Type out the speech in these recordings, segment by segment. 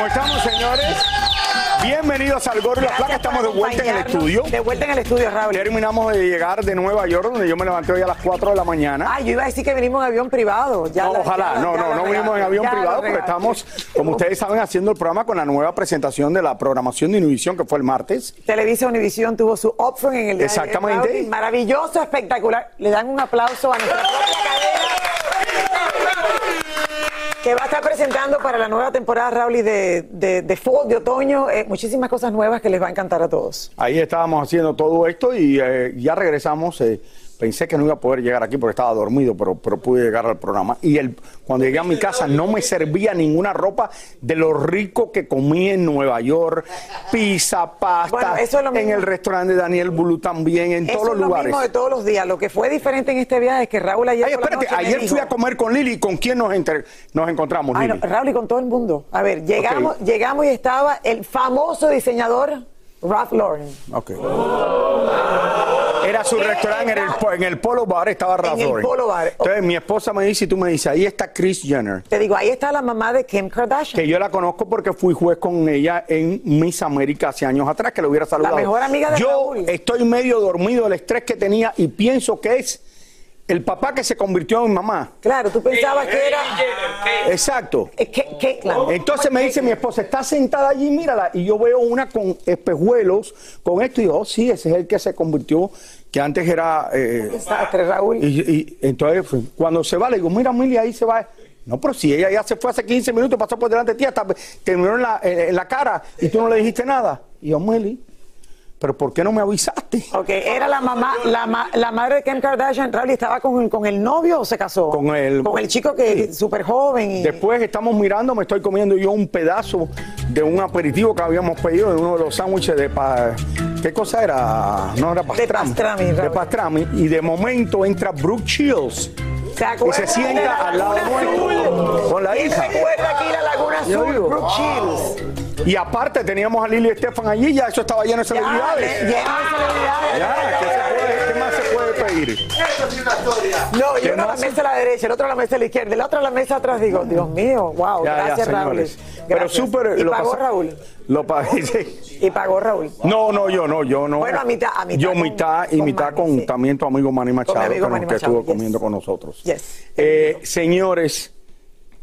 ¿Cómo estamos, señores? Bienvenidos al Gordo la Placa. Estamos de vuelta en el estudio. De vuelta en el estudio, Raúl. Terminamos de llegar de Nueva York, donde yo me levanté hoy a las 4 de la mañana. Ay, yo iba a decir que venimos en avión privado. Ya No, la- ojalá, ya no, ya no, no vinimos en avión privado porque estamos, como ustedes saben, haciendo el programa con la nueva presentación de la programación de Univisión que fue el martes. Televisa Univisión tuvo su upfront en el día de Exactamente. Raúl, y Maravilloso, espectacular. Le dan un aplauso a nuestra Que va a estar presentando para la nueva temporada, Raúl, de, de, de fall, de otoño, eh, muchísimas cosas nuevas que les va a encantar a todos. Ahí estábamos haciendo todo esto y eh, ya regresamos. eh, pensé que no iba a poder llegar aquí porque estaba dormido, pero, pero pude llegar al programa. Y el, cuando llegué a mi casa no me servía ninguna ropa de lo rico que comí en Nueva York. Pizza, pasta, Bueno, eso es lo en el restaurante de Daniel Bulu también, en Eso todos los es lo lugares. mismo de todos los días. Lo que fue diferente en este viaje es que Raúl ayer Ay, por la espérate, me ayer dijo- fui a comer con Lili. ¿Con quién nos, enter- nos encontramos, Ay, no, Lili? Raúl y con todo el mundo. A ver, llegamos, llegamos y estaba el famoso diseñador Ralph Lauren. Ok. Era su restaurante en el, po- en el Polo Bar, estaba Ralph el Lauren. Polo Bar. Entonces mi esposa me dice y tú me dices, ahí está Chris Jenner. Te digo, ahí está la mamá de Kim Kardashian. Que yo la conozco porque fui juez con ella en Miss América hace años atrás, que le hubiera saludado. mejor amiga de Yo Raúl. estoy medio dormido del estrés que tenía y pienso que es el papá que se convirtió en mi mamá. Claro, tú pensabas que era... Exacto. Que- que- claro. Entonces me dice mi esposa, está sentada allí, mírala. Y yo veo una con espejuelos, con esto, y digo, oh, sí, ese es el que se convirtió, que antes era... eh, Desastre, Raúl. y, y entonces, pues, cuando se va, le digo, mira, Mili, ahí se va. No, pero si ella ya se fue hace 15 minutos, pasó por delante de ti, hasta terminó en la, en la cara y tú no le dijiste nada. Y yo, Mili, pero ¿por qué no me avisaste? Ok, era la mamá, la, ma- la madre de Kim Kardashian, Raúl, y estaba con, con el novio o se casó? Con el- Con el chico que es súper joven y... Después estamos mirando, me estoy comiendo yo un pedazo de un aperitivo que habíamos pedido de uno de los sándwiches de pa- ¿Qué cosa era? No era pastrami. pastrami, De Raúl. pastrami. Y de momento entra Brooke Shields ¿Se y se de sienta la al lado Azul? con la ¿Quién hija. recuerda aquí la Laguna Azul? Brooke Shields. Y aparte teníamos a Lili Estefan allí, ya eso estaba lleno de celebridades. lleno de celebridades. Ya, ¿qué, se puede- qué más se puede pedir? No, ¿Qué yo uno a la más? mesa a la derecha, el otro a la mesa a la izquierda, el otro a la mesa atrás. Digo, Dios mío, wow, Ya, ya, gracias Raúl. Pero Gracias. súper. Y lo pagó Raúl. Lo pagué, sí. Y pagó Raúl. No, no, yo no, yo no. Bueno, a mitad- a mitad Yo con- mitad y con mitad Manny, con sí. también tu amigo Manny Machado, mi amigo que, Manny que Machado, estuvo yes. comiendo con nosotros. Yes. Eh, señores,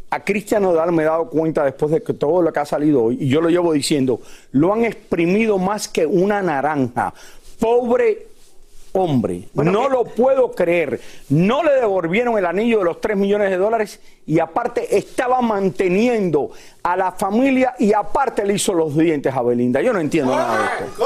a Cristian Nodal me he dado cuenta después de que todo lo que ha salido hoy, y yo lo llevo diciendo, lo han exprimido más que una naranja. Pobre hombre, Bueno, no que- lo puedo creer. No le devolvieron el anillo de los 3 millones de dólares y aparte estaba manteniendo a la familia y aparte le hizo los dientes a Belinda. Yo no entiendo nada de esto.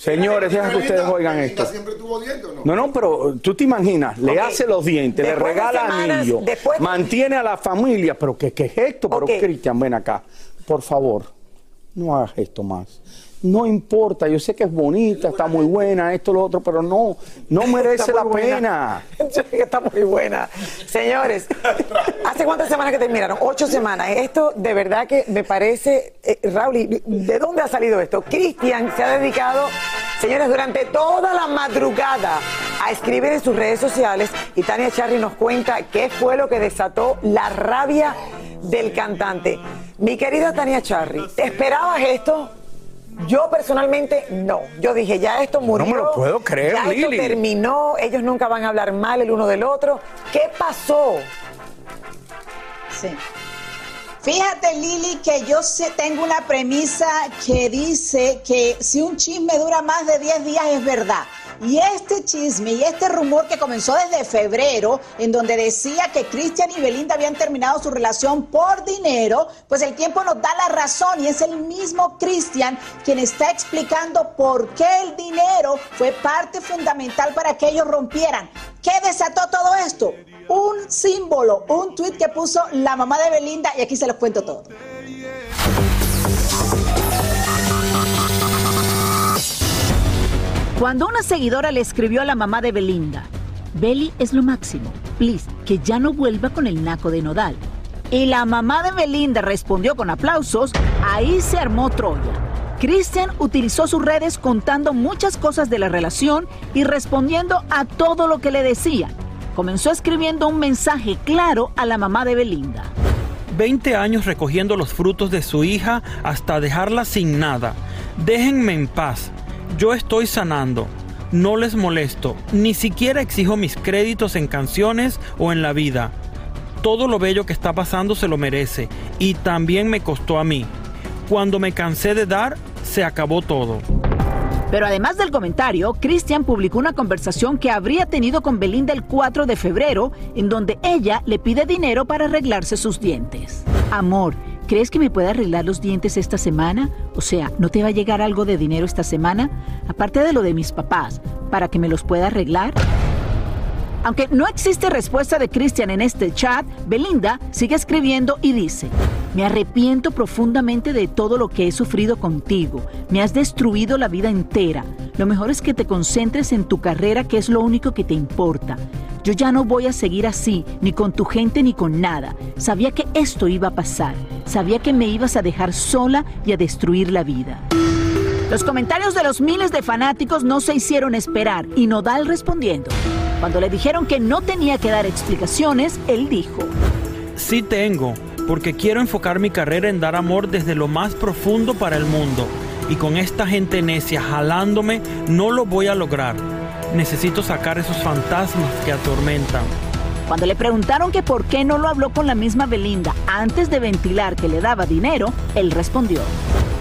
Señores, deja que ustedes oigan esto. siempre tuvo dientes o no? No, no, pero tú te imaginas, le Ok. hace los dientes, le Después de regala semanas, anillo, después- mantiene a la familia, pero ¿qué, qué es esto? Pero Ok. Cristian, ven acá, por favor, no hagas esto más. No importa, yo sé que es bonita, está muy buena, esto, lo otro, pero no, no merece la buena. pena. Yo sé que está muy buena. Señores, ¿hace cuántas semanas que terminaron? Ocho semanas. Esto de verdad que me parece, eh, Raúl, ¿y ¿de dónde ha salido esto? Cristian se ha dedicado, señores, durante toda la madrugada a escribir en sus redes sociales y Tania Charry nos cuenta qué fue lo que desató la rabia del cantante. Mi querida Tania Charry, ¿te esperabas esto? Yo personalmente no. Yo dije, ya esto murió. me lo puedo creer, ya esto Lili. terminó. Ellos nunca van a hablar mal el uno del otro. ¿Qué pasó? Sí. Fíjate, Lili, que yo sé- tengo una premisa que dice que si un chisme dura más de 10 días es verdad. Y este chisme y este rumor que comenzó desde febrero, en donde decía que Cristian y Belinda habían terminado su relación por dinero, pues el tiempo nos da la razón y es el mismo Cristian quien está explicando por qué el dinero fue parte fundamental para que ellos rompieran. ¿Qué desató todo esto? Un símbolo, un tweet que puso la mamá de Belinda y aquí se los cuento todo. Cuando una seguidora le escribió a la mamá de Belinda, Beli es lo máximo, please, que ya no vuelva con el naco de Nodal. Y la mamá de Belinda respondió con aplausos, ahí se armó Troya. Christian utilizó sus redes contando muchas cosas de la relación y respondiendo a todo lo que le decían. Comenzó escribiendo un mensaje claro a la mamá de Belinda. 20 años recogiendo los frutos de su hija hasta dejarla sin nada. Déjenme en paz. Yo estoy sanando. No les molesto. Ni siquiera exijo mis créditos en canciones o en la vida. Todo lo bello que está pasando se lo merece. Y también me costó a mí. Cuando me cansé de dar, se acabó todo. Pero además del comentario, Christian publicó una conversación que habría tenido con Belinda el 4 de febrero, en donde ella le pide dinero para arreglarse sus dientes. Amor, ¿crees que me puede arreglar los dientes esta semana? O sea, ¿no te va a llegar algo de dinero esta semana? Aparte de lo de mis papás, para que me los pueda arreglar. Aunque no existe respuesta de Christian en este chat, Belinda sigue escribiendo y dice, me arrepiento profundamente de todo lo que he sufrido contigo. Me has destruido la vida entera. Lo mejor es que te concentres en tu carrera, que es lo único que te importa. Yo ya no voy a seguir así, ni con tu gente ni con nada. Sabía que esto iba a pasar. Sabía que me ibas a dejar sola y a destruir la vida. Los comentarios de los miles de fanáticos no se hicieron esperar y Nodal respondiendo. Cuando le dijeron que no tenía que dar explicaciones, él dijo, Sí tengo, porque quiero enfocar mi carrera en dar amor desde lo más profundo para el mundo. Y con esta gente necia jalándome, no lo voy a lograr. Necesito sacar esos fantasmas que atormentan. Cuando le preguntaron que por qué no lo habló con la misma Belinda antes de ventilar que le daba dinero, él respondió.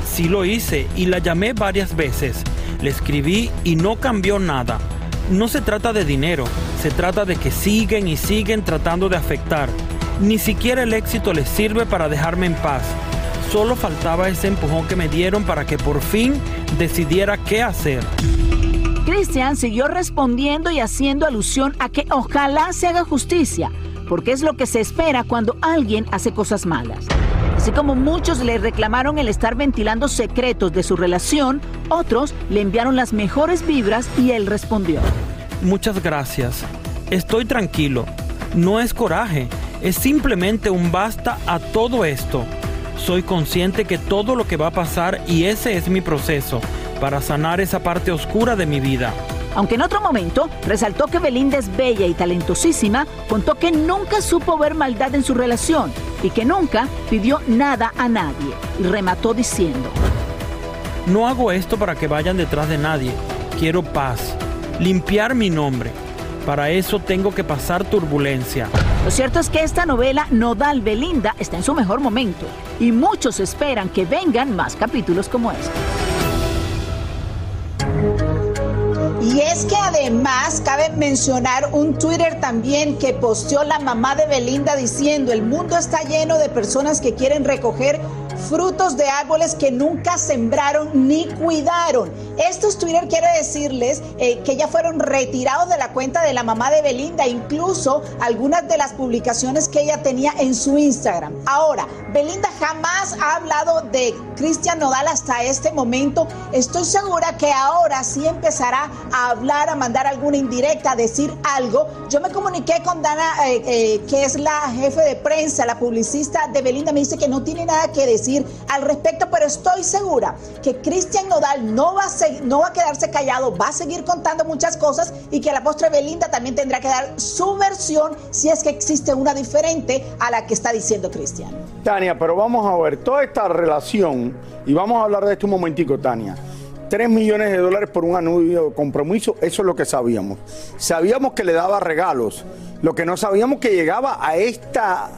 Sí lo hice y la llamé varias veces. Le escribí y no cambió nada. No se trata de dinero, se trata de que siguen y siguen tratando de afectar. Ni siquiera el éxito les sirve para dejarme en paz. Solo faltaba ese empujón que me dieron para que por fin decidiera qué hacer. Christian siguió respondiendo y haciendo alusión a que ojalá se haga justicia, porque es lo que se espera cuando alguien hace cosas malas. Así como muchos le reclamaron el estar ventilando secretos de su relación, otros le enviaron las mejores vibras y él respondió. Muchas gracias. Estoy tranquilo. No es coraje, es simplemente un basta a todo esto. Soy consciente que todo lo que va a pasar y ese es mi proceso para sanar esa parte oscura de mi vida. Aunque en otro momento resaltó que Belinda es bella y talentosísima, contó que nunca supo ver maldad en su relación y que nunca pidió nada a nadie. Y remató diciendo, No hago esto para que vayan detrás de nadie. Quiero paz, limpiar mi nombre. Para eso tengo que pasar turbulencia. Lo cierto es que esta novela Nodal Belinda está en su mejor momento y muchos esperan que vengan más capítulos como este. Es que además cabe mencionar un Twitter también que posteó la mamá de Belinda diciendo, el mundo está lleno de personas que quieren recoger frutos de árboles que nunca sembraron ni cuidaron. Estos Twitter quiere decirles eh, que ya fueron retirados de la cuenta de la mamá de Belinda, incluso algunas de las publicaciones que ella tenía en su Instagram. Ahora, Belinda jamás ha hablado de Cristian Nodal hasta este momento. Estoy segura que ahora sí empezará a hablar, a mandar alguna indirecta, a decir algo. Yo me comuniqué con Dana, eh, eh, que es la jefe de prensa, la publicista de Belinda, me dice que no tiene nada que decir al respecto, pero estoy segura que Cristian Nodal no va, a no va a quedarse callado, va a seguir contando muchas cosas y que la postre Belinda también tendrá que dar su versión si es que existe una diferente a la que está diciendo Cristian. Tania, pero vamos a ver toda esta relación y vamos a hablar de esto un momentico, Tania. 3 millones de dólares por un anuncio de compromiso, eso es lo que sabíamos. Sabíamos que le daba regalos, lo que no sabíamos que llegaba a esta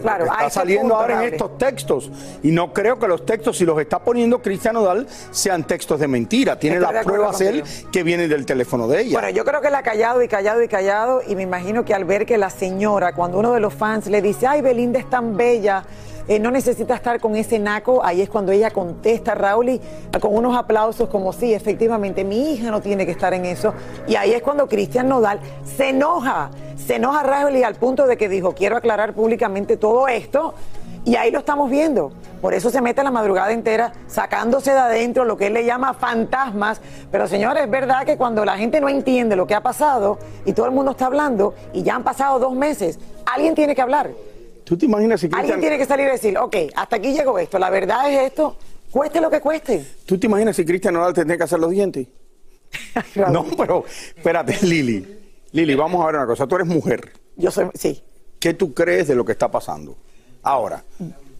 Claro, está saliendo ahora en estos textos. Y no creo que los textos, si los está poniendo Cristian Nodal, sean textos de mentira. Tiene Estoy las pruebas él que vienen del teléfono de ella. Bueno, yo creo que él ha callado y callado y callado y me imagino que al ver que la señora, cuando uno de los fans le dice, ay, Belinda es tan bella, eh, no necesita estar con ese naco, ahí es cuando ella contesta, Raúl, y, con unos aplausos como, sí, efectivamente, mi hija no tiene que estar en eso. Y ahí es cuando Cristian Nodal se enoja, se enoja Raúl y al punto de que dijo, quiero aclarar públicamente todo esto. Y ahí lo estamos viendo. Por eso se mete la madrugada entera sacándose de adentro lo que él le llama fantasmas. Pero señores, es verdad que cuando la gente no entiende lo que ha pasado y todo el mundo está hablando y ya han pasado dos meses, alguien tiene que hablar. ¿Tú te imaginas si Alguien Cristian... tiene que salir y decir, ok, hasta aquí llegó esto, la verdad es esto, cueste lo que cueste. ¿Tú te imaginas si Cristian Nodal tendría que hacer los dientes? No, pero espérate, Lili. Lili, vamos a ver una cosa. Tú eres mujer. Yo soy, sí. ¿Qué tú crees de lo que está pasando? Ahora,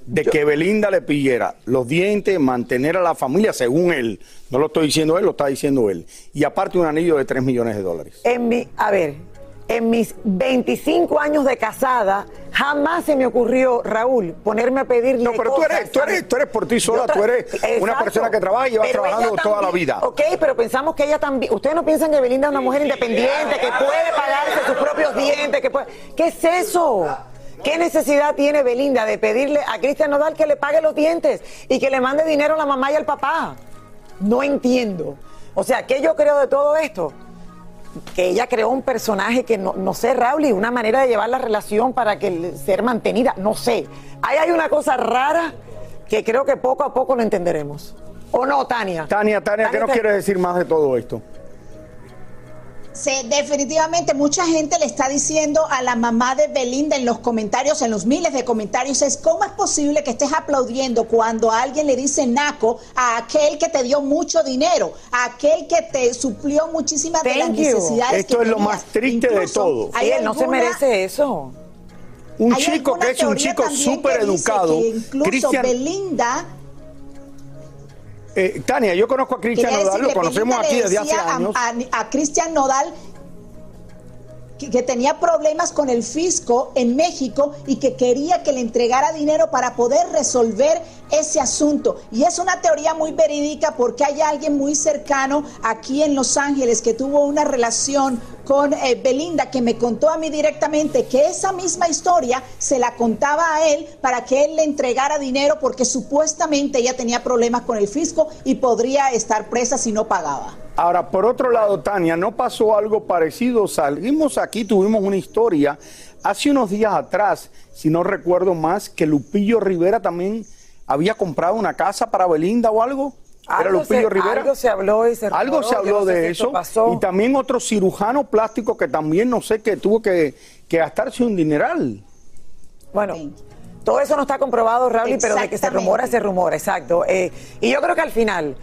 de que Belinda le pidiera los dientes, mantener a la familia, según él, no lo estoy diciendo él, lo está diciendo él, y aparte un anillo de 3 millones de dólares. En mi, a ver, en mis 25 años de casada, jamás se me ocurrió, Raúl, ponerme a pedirle No, pero tú cosas, eres, tú eres, tú eres por ti sola, tú eres una persona que trabaja y Pero trabajando toda la vida. Ok, pero pensamos que ella también. Ustedes no piensan que Belinda es una mujer independiente, que puede pagarse sus propios dientes, que puede. ¿Qué es eso? ¿Qué necesidad tiene Belinda de pedirle a Cristian Nodal que le pague los dientes y que le mande dinero a la mamá y al papá? No entiendo. O sea, ¿qué yo creo de todo esto? Que ella creó un personaje que no, no sé, Raúl, y una manera de llevar la relación para que ser mantenida, no sé. Ahí hay una cosa rara que creo que poco a poco lo entenderemos. ¿O no, Tania? Tania, Tania, ¿qué nos quieres decir más de todo esto? Se- definitivamente mucha gente le está diciendo a la mamá de Belinda en los comentarios, en los miles de comentarios, es cómo es posible que estés aplaudiendo cuando alguien le dice naco a aquel que te dio mucho dinero, a aquel que te suplió muchísimas de las you. necesidades Esto que es lo más triste de todo. Sí, hay él no se alguna- merece eso. Un chico alguna que es un chico súper educado. que Incluso Cristian, Belinda eh, Tania, yo conozco a Cristian Nodal, lo conocemos aquí desde hace decía a- años. A, a Cristian Nodal que, tenía problemas con el fisco en México y que quería que le entregara dinero para poder resolver ese asunto. Y es una teoría muy verídica porque hay alguien muy cercano aquí en Los Ángeles que tuvo una relación con eh, Belinda que me contó a mí directamente que esa misma historia se la contaba a él para que él le entregara dinero porque supuestamente ella tenía problemas con el fisco y podría estar presa si no pagaba. Ahora, por otro lado, Tania, ¿no pasó algo parecido? Salimos aquí, tuvimos una historia hace unos días atrás, si no recuerdo más, que Lupillo Rivera también había comprado una casa para Belinda o algo. ¿Era Algo Lupillo se, Rivera? algo se habló y se Algo se habló no sé de si eso. pasó. Y también otro cirujano plástico que también no sé que tuvo que, que gastarse un dineral. Bueno, Sí. todo eso no está comprobado, Raúl, pero de que se rumora, se rumora, exacto. Eh, y yo creo que al final,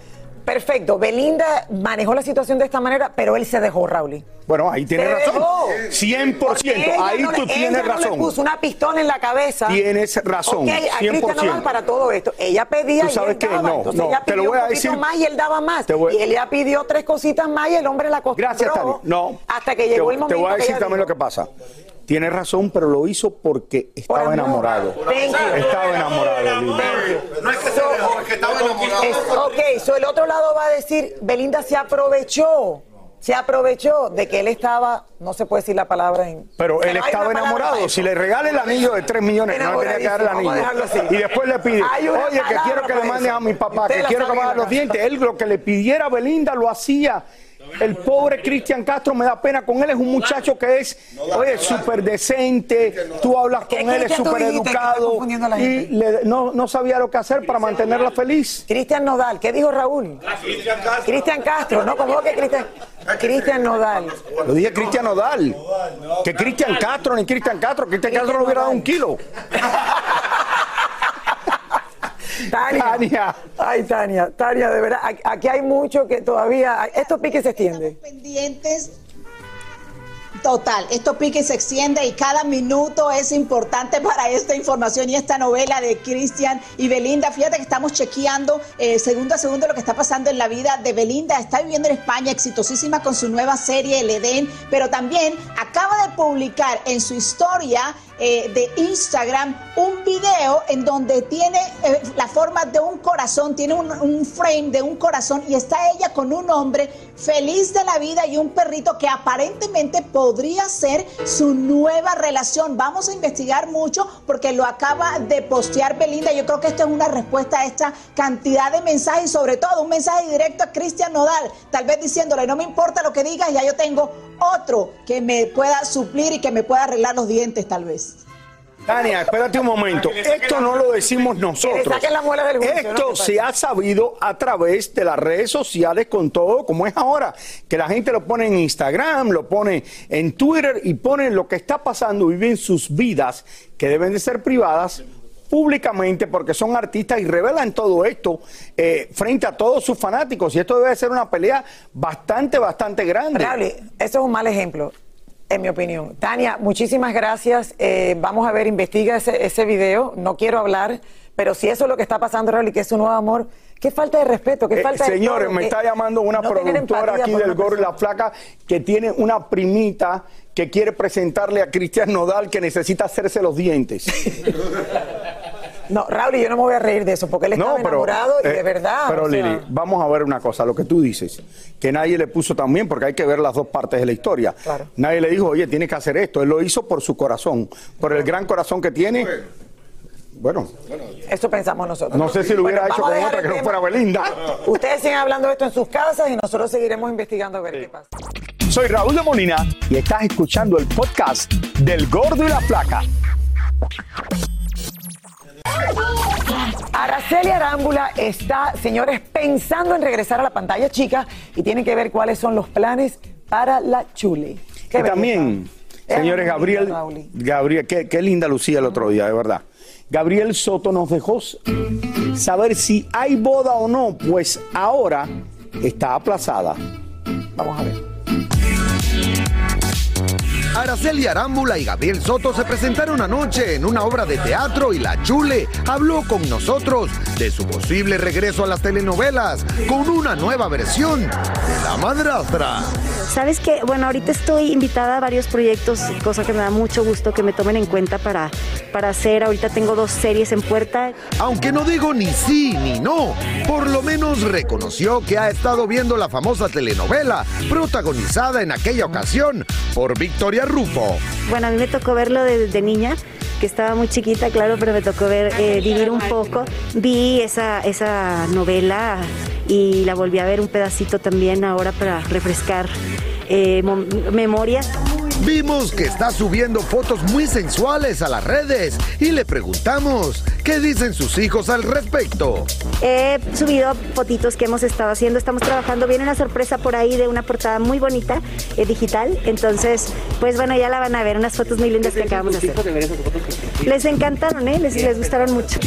perfecto, Belinda manejó la situación de esta manera, pero él se dejó, Raúl. Bueno, ahí tienes Se razón. dejó. 100%. Porque ella Ahí no tú tienes ella no razón. le puso una pistola en la cabeza. Tienes razón, Ok, a Cristian 100%. Nodal para todo esto. Ella pedía Tú y sabes él qué, daba. no, Entonces no, ella te lo pidió voy a un decir- más y él daba más. te voy- Y él ya pidió tres cositas más y el hombre la acostumbró. Gracias, Tania. No. Hasta que Te- llegó el te, momento voy a decir también dijo, lo que pasa. Tienes razón, pero lo hizo porque estaba amor. enamorado. Estaba enamorado. No es que se dejó, es que estaba enamorado. Es- ok, so el otro lado va a decir, Belinda se aprovechó, se aprovechó de que él estaba, no se puede decir la palabra en... Pero él estaba enamorado. Si le regala el anillo de 3 millones, no le tenía que dar el anillo. Y después le pide, oye, que quiero que le mandes a mi papá, Usted que quiero que me haga los dientes. Él lo que le pidiera a Belinda lo hacía. El pobre Cristian Castro me da pena con él. Es un muchacho que es, oye, súper decente. Tú hablas ¿Qué con él, es Cristian súper educado. Y le- no, no sabía lo que hacer para mantenerla feliz. Cristian Nodal, ¿qué dijo Raúl? Cristian Castro, ¿no? ¿Cómo que Cristian? Cristian Nodal. Lo dije Cristian Nodal. Que Cristian Castro, ni Cristian Castro. Cristian Castro no hubiera dado un kilo. Tania. Tania. Ay, Tania, Tania, de verdad, aquí- hay mucho que todavía, estos piques se extienden. pendientes Total, esto pique y se extiende y cada minuto es importante para esta información y esta novela de Cristian y Belinda. Fíjate que estamos chequeando eh, segundo a segundo lo que está pasando en la vida de Belinda. Está viviendo en España, exitosísima con su nueva serie El Edén, pero también acaba de publicar en su historia eh, de Instagram un video en donde tiene eh, la forma de un corazón, tiene un, un frame de un corazón y está ella con un hombre feliz de la vida y un perrito que aparentemente podría ser su nueva relación. Vamos a investigar mucho porque lo acaba de postear Belinda. Yo creo que esto es una respuesta a esta cantidad de mensajes y sobre todo un mensaje directo a Cristian Nodal, tal vez diciéndole, no me importa lo que digas, ya yo tengo otro que me pueda suplir y que me pueda arreglar los dientes tal vez. Tania, espérate un momento. Esto no lo decimos nosotros. Esto se ha sabido a través de las redes sociales con todo como es ahora. Que la gente lo pone en Instagram, lo pone en Twitter y pone lo que está pasando, viven sus vidas que deben de ser privadas públicamente porque son artistas y revelan todo esto eh, frente a todos sus fanáticos y esto debe ser una pelea bastante, bastante grande. Raúl, eso es un mal ejemplo, en mi opinión. Tania, muchísimas gracias. Eh, vamos a ver, investiga ese, ese video. No quiero hablar, pero si eso es lo que está pasando, Raúl, y que es un nuevo amor, qué falta de respeto, qué Eh, falta de señores, todo, me que está llamando una no productora aquí del Gorro y la. Flaca que tiene una primita que quiere presentarle a Cristian Nodal que necesita hacerse los dientes. No, Raúl, y yo no me voy a reír de eso, porque él estaba enamorado y eh, de verdad. Pero o sea, Lili, vamos a ver una cosa, lo que tú dices, que nadie le puso también, porque hay que ver las dos partes de la historia. Claro. Nadie le dijo, oye, tienes que hacer esto. Él lo hizo por su corazón, por el gran corazón que tiene. Bueno, Eso pensamos nosotros. no sé si lo hubiera Bueno, hecho con otra que no fuera Belinda. Ustedes siguen hablando de esto en sus casas y nosotros seguiremos investigando a ver qué pasa. Soy Raúl de Molina y estás escuchando el podcast del Gordo y la Flaca. Araceli Arámbula está, señores, pensando en regresar a la pantalla chica y tienen que ver cuáles son los planes para la Chule. Qué Y también, señores, Es Gabriel. Gabriel, qué, qué linda lucía el otro día, de verdad. Gabriel Soto nos dejó saber si hay boda o no, pues ahora está aplazada. Vamos a ver. Araceli Arámbula y Gabriel Soto se presentaron anoche en una obra de teatro y la Chule habló con nosotros de su posible regreso a las telenovelas con una nueva versión de La Madrastra. Sabes que, bueno, ahorita estoy invitada a varios proyectos, cosa que me da mucho gusto que me tomen en cuenta para, para hacer. Ahorita tengo dos series en puerta. Aunque no digo ni sí ni no, por lo menos reconoció que ha estado viendo la famosa telenovela protagonizada en aquella ocasión por Victoria Rufo. Bueno, a mí me tocó verlo desde niña, que estaba muy chiquita, claro, pero me tocó ver, eh, vivir un poco. Vi esa, esa novela y la volví a ver un pedacito también ahora para refrescar eh, memorias. Vimos que está subiendo fotos muy sensuales a las redes y le preguntamos qué dicen sus hijos al respecto. He subido fotitos que hemos estado haciendo, estamos trabajando, viene una sorpresa por ahí de una portada muy bonita, eh, digital, entonces, pues bueno, ya la van a ver, unas fotos muy lindas que acabamos de hacer. Les encantaron, ¿eh? les, les gustaron mucho.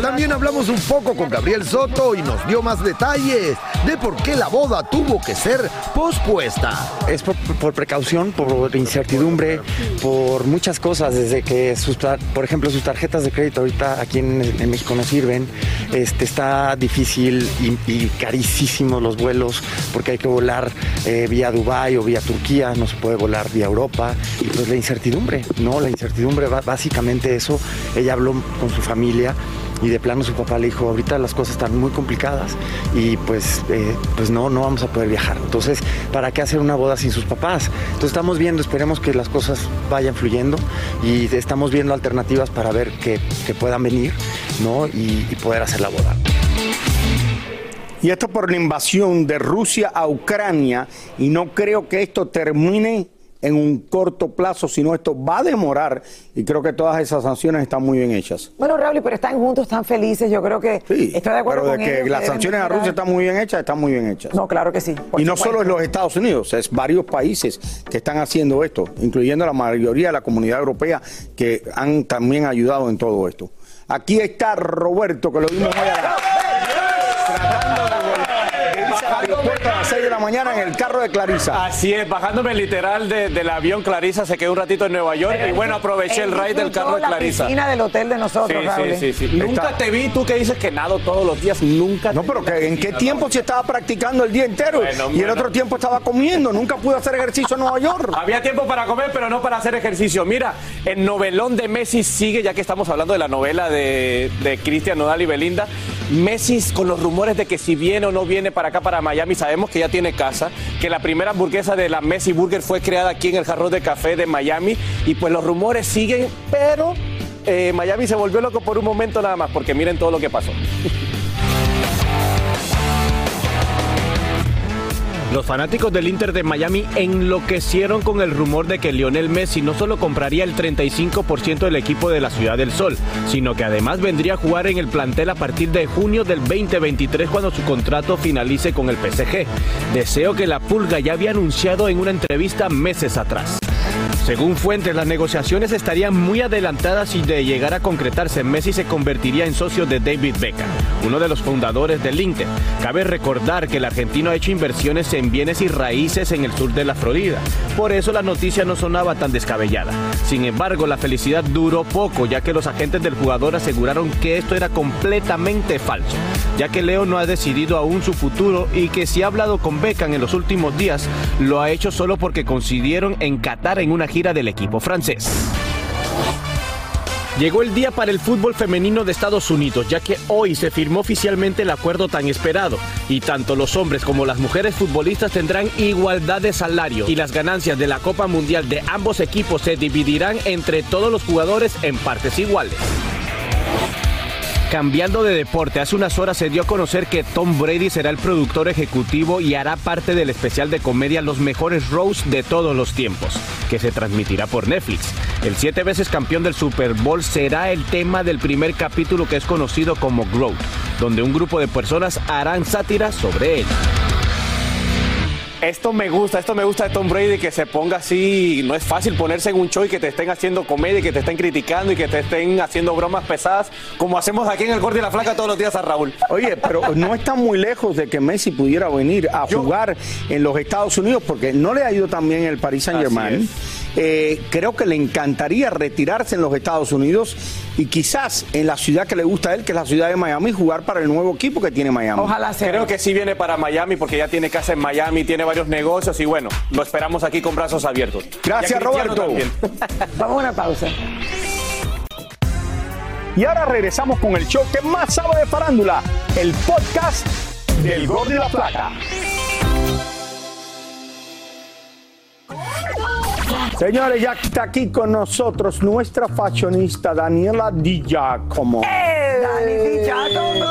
También hablamos un poco con Gabriel Soto y nos dio más detalles de por qué la boda tuvo que ser pospuesta. Es por, por precaución, por incertidumbre, por muchas cosas, desde que, sus, por ejemplo, sus tarjetas de crédito ahorita aquí en, en México no sirven, este, está difícil y, y carísimos los vuelos porque hay que volar eh, vía Dubái o vía Turquía, no se puede volar vía Europa, y pues la incertidumbre, ¿no? La incertidumbre, básicamente eso, ella habló con su familia y de plano su papá le dijo, ahorita las cosas están muy complicadas y pues, eh, pues no, no vamos a poder viajar. Entonces, ¿para qué hacer una boda sin sus papás? Entonces estamos viendo, esperemos que las cosas vayan fluyendo y estamos viendo alternativas para ver que, que puedan venir, ¿no? Y, y poder hacer la boda. Y esto por la invasión de Rusia a Ucrania y no creo que esto termine en un corto plazo, sino esto va a demorar y creo que todas esas sanciones están muy bien hechas. Bueno, Raúl, pero están juntos, están felices. Yo creo que Sí, estoy de acuerdo pero de con que ellos, las sanciones a. Rusia están muy bien hechas, están muy bien hechas. No, claro que sí. y no supuesto. solo en los Estados Unidos, es varios países que están haciendo esto, incluyendo la mayoría de la comunidad europea que han también ayudado en todo esto. Aquí está Roberto, que lo vimos hoy a la- hasta las 6 de la mañana en el carro de Clarisa. Así es, bajándome literal de- del avión Clarisa, se quedó un ratito en Nueva York y bueno, aproveché el ride del carro de Clarisa. La piscina del hotel de Sí, nosotros, Raúl. sí, sí, sí. Nunca te vi, tú que dices que nado todos los días, nunca. No, pero que, ¿en qué tiempo se estaba practicando el día entero? Bueno, y el otro tiempo estaba comiendo. Nunca pude hacer ejercicio en Nueva York. Había tiempo para comer, pero no para hacer ejercicio. Mira, el novelón de Messi sigue, ya que estamos hablando de la novela de, de Cristian Nodal y Belinda. Messi con los rumores de que si viene o no viene para acá, para Miami, sabemos que ya tiene casa, que la primera hamburguesa de la Messi Burger fue creada aquí en el Jarrón de Café de Miami, y pues los rumores siguen, pero eh, Miami se volvió loco por un momento nada más, porque miren todo lo que pasó. Los fanáticos del Inter de Miami enloquecieron con el rumor de que Lionel Messi no solo compraría el 35% del equipo de la Ciudad del Sol, sino que además vendría a jugar en el plantel a partir de junio del 2023 cuando su contrato finalice con el PSG. Deseo que la Pulga ya había anunciado en una entrevista meses atrás. Según fuentes, las negociaciones estarían muy adelantadas y de llegar a concretarse, Messi se convertiría en socio de David Beckham, uno de los fundadores del Inter. Cabe recordar que el argentino ha hecho inversiones en bienes y raíces en el sur de la Florida, por eso la noticia no sonaba tan descabellada. Sin embargo, la felicidad duró poco, ya que los agentes del jugador aseguraron que esto era completamente falso, ya que Leo no ha decidido aún su futuro y que si ha hablado con Beckham en los últimos días, lo ha hecho solo porque coincidieron en Qatar en una gira del equipo francés. Llegó el día para el fútbol femenino de Estados Unidos, ya que hoy se firmó oficialmente el acuerdo tan esperado, y tanto los hombres como las mujeres futbolistas tendrán igualdad de salario, y las ganancias de la Copa Mundial de ambos equipos se dividirán entre todos los jugadores en partes iguales. Cambiando de deporte, hace unas horas se dio a conocer que Tom Brady será el productor ejecutivo y hará parte del especial de comedia Los mejores roasts de todos los tiempos, que se transmitirá por Netflix. El siete veces campeón del Super Bowl será el tema del primer capítulo que es conocido como Growth, donde un grupo de personas harán sátira sobre él. Esto me gusta, esto me gusta de Tom Brady, que se ponga así, no es fácil ponerse en un show y que te estén haciendo comedia, y que te estén criticando y que te estén haciendo bromas pesadas, como hacemos aquí en el Gordo y la Flaca todos los días a Raúl. Oye, pero no está muy lejos de que Messi pudiera venir a jugar en los Estados Unidos porque no le ha ido tan bien el Paris Saint Germain. Eh, creo que le encantaría retirarse en los Estados Unidos y quizás en la ciudad que le gusta a él, que es la ciudad de Miami, jugar para el nuevo equipo que tiene Miami. Creo que sí viene para Miami porque ya tiene casa en Miami, tiene varios negocios y bueno, lo esperamos aquí con brazos abiertos. Gracias, Roberto. también. Vamos a una pausa. Y ahora regresamos con el show que más sabe de farándula, el podcast del Gol de la Plata. Señores, ya está aquí con nosotros nuestra fashionista Daniela Di Giacomo. Dani Di Giacomo.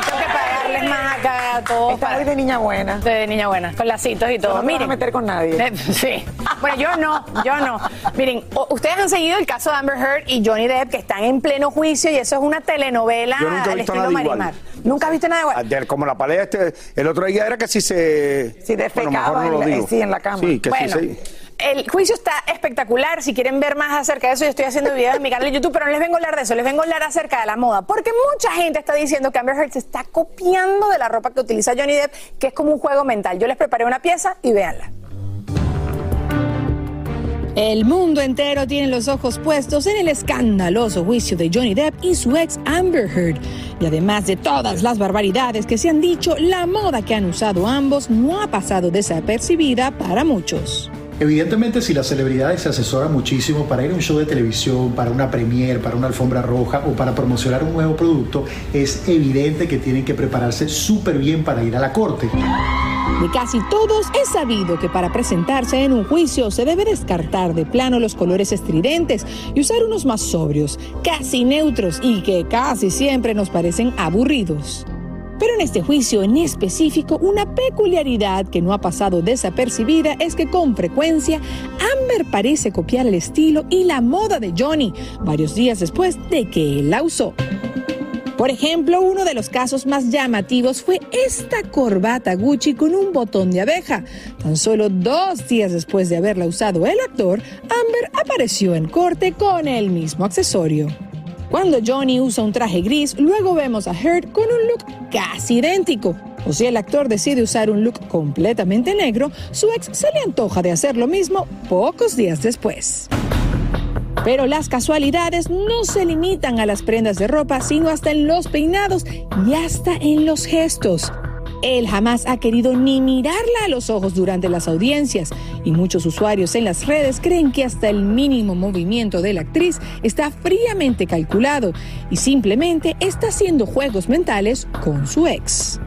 Tengo que pagarles más acá a todos. Está hoy de niña buena. De niña buena, con lacitos y todo. no te vas a Miren. meter con nadie. Eh, Sí. Bueno, yo no, yo no. Miren, ustedes han seguido el caso de Amber Heard y Johnny Depp, que están en pleno juicio y eso es una telenovela Yo nunca he al estilo nada igual. Marimar. ¿Nunca has visto nada igual? Ayer, Como la pelea este, el otro día era que si se... Si defecaba en la- digo. sí, en la cama. Sí, que bueno, sí, sí. el juicio está espectacular. Si quieren ver más acerca de eso, yo estoy haciendo videos en mi canal de YouTube, pero no les vengo a hablar de eso, les vengo a hablar acerca de la moda. Porque mucha gente está diciendo que Amber Heard se está copiando de la ropa que utiliza Johnny Depp, que es como un juego mental. Yo les preparé una pieza y véanla. El mundo entero tiene los ojos puestos en el escandaloso juicio de Johnny Depp y su ex Amber Heard. Y además de todas las barbaridades que se han dicho, la moda que han usado ambos no ha pasado desapercibida para muchos. Evidentemente, si las celebridades se asesoran muchísimo para ir a un show de televisión, para una premiere, para una alfombra roja o para promocionar un nuevo producto, es evidente que tienen que prepararse súper bien para ir a la corte. De casi todos es sabido que para presentarse en un juicio se debe descartar de plano los colores estridentes y usar unos más sobrios, casi neutros y que casi siempre nos parecen aburridos. Pero en este juicio en específico, una peculiaridad que no ha pasado desapercibida es que con frecuencia Amber parece copiar el estilo y la moda de Johnny varios días después de que él la usó. Por ejemplo, uno de los casos más llamativos fue esta corbata Gucci con un botón de abeja. Tan solo dos días después de haberla usado el actor, Amber apareció en corte con el mismo accesorio. Cuando Johnny usa un traje gris, luego vemos a Hurt con un look casi idéntico. O si el actor decide usar un look completamente negro, su ex se le antoja de hacer lo mismo pocos días después. Pero las casualidades no se limitan a las prendas de ropa, sino hasta en los peinados y hasta en los gestos. Él jamás ha querido ni mirarla a los ojos durante las audiencias y muchos usuarios en las redes creen que hasta el mínimo movimiento de la actriz está fríamente calculado y simplemente está haciendo juegos mentales con su ex.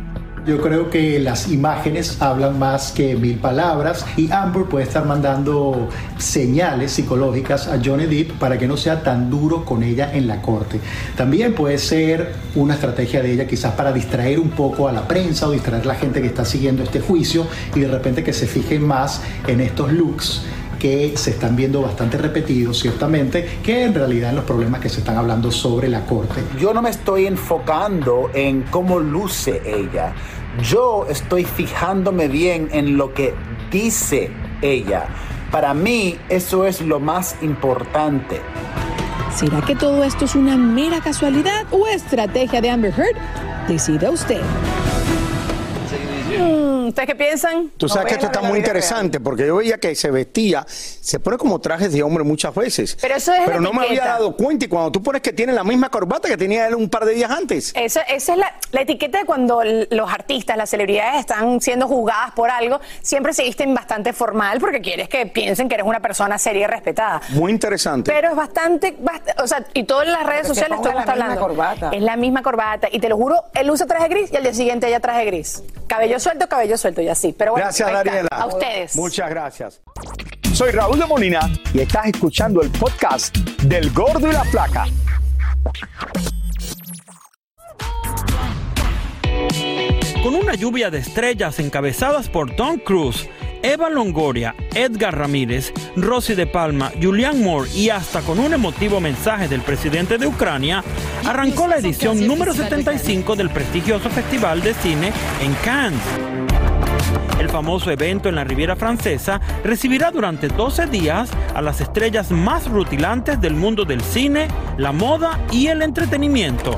Yo creo que las imágenes hablan más que mil palabras y Amber puede estar mandando señales psicológicas a Johnny Depp para que no sea tan duro con ella en la corte. También puede ser una estrategia de ella quizás para distraer un poco a la prensa o distraer a la gente que está siguiendo este juicio y de repente que se fijen más en estos looks que se están viendo bastante repetidos, ciertamente, que en realidad en los problemas que se están hablando sobre la corte. Yo no me estoy enfocando en cómo luce ella. Yo estoy fijándome bien en lo que dice ella. Para mí eso es lo más importante. ¿Será que todo esto es una mera casualidad o estrategia de Amber Heard? Decida usted. ¿Ustedes qué piensan? Tú sabes que esto está muy interesante porque yo veía que se vestía, se pone como trajes de hombre muchas veces. Pero eso es Pero la no me había dado cuenta y cuando tú pones que tiene la misma corbata que tenía él un par de días antes. Eso- esa es la, la etiqueta de cuando los artistas, las celebridades están siendo juzgadas por algo, siempre se visten bastante formal porque quieres que piensen que eres una persona seria y respetada. Muy interesante. Pero es bastante, bast- o sea, y todas las redes Pero sociales todo está misma hablando. corbata. Es la misma corbata. Y te lo juro, él usa traje gris y al día siguiente ella traje gris. Cabello suelto, cabello suelto y así. Pero bueno, Gracias. Daniela. A ustedes. Muchas gracias. Soy Raúl de Molina y estás escuchando el podcast del Gordo y la Flaca. Con una lluvia de estrellas encabezadas por Tom Cruise, Eva Longoria, Edgar Ramírez, Rosy de Palma, Julian Moore y hasta con un emotivo mensaje del presidente de Ucrania, arrancó la edición número 75 del prestigioso Festival de Cine en Cannes. El famoso evento en la Riviera Francesa recibirá durante 12 días a las estrellas más rutilantes del mundo del cine, la moda y el entretenimiento.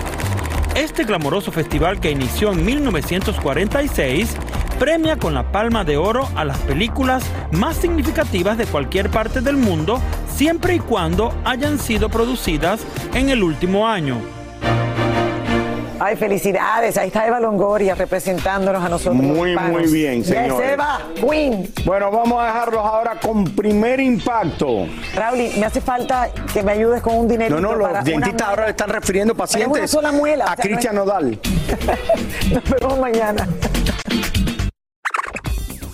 Este glamoroso festival que inició en 1946 premia con la Palma de Oro a las películas más significativas de cualquier parte del mundo, siempre y cuando hayan sido producidas en el último año. Ay, felicidades. Ahí está Eva Longoria representándonos a nosotros. Muy, muy bien, Yes, señores. Eva, Queen. Bueno, vamos a dejarlos ahora con primer impacto. Raúl, me hace falta que me ayudes con un dinero. No, no, los dentistas ahora le están refiriendo Pero pacientes una sola muela, a o sea, no Cristian es- Nodal. Nos vemos mañana.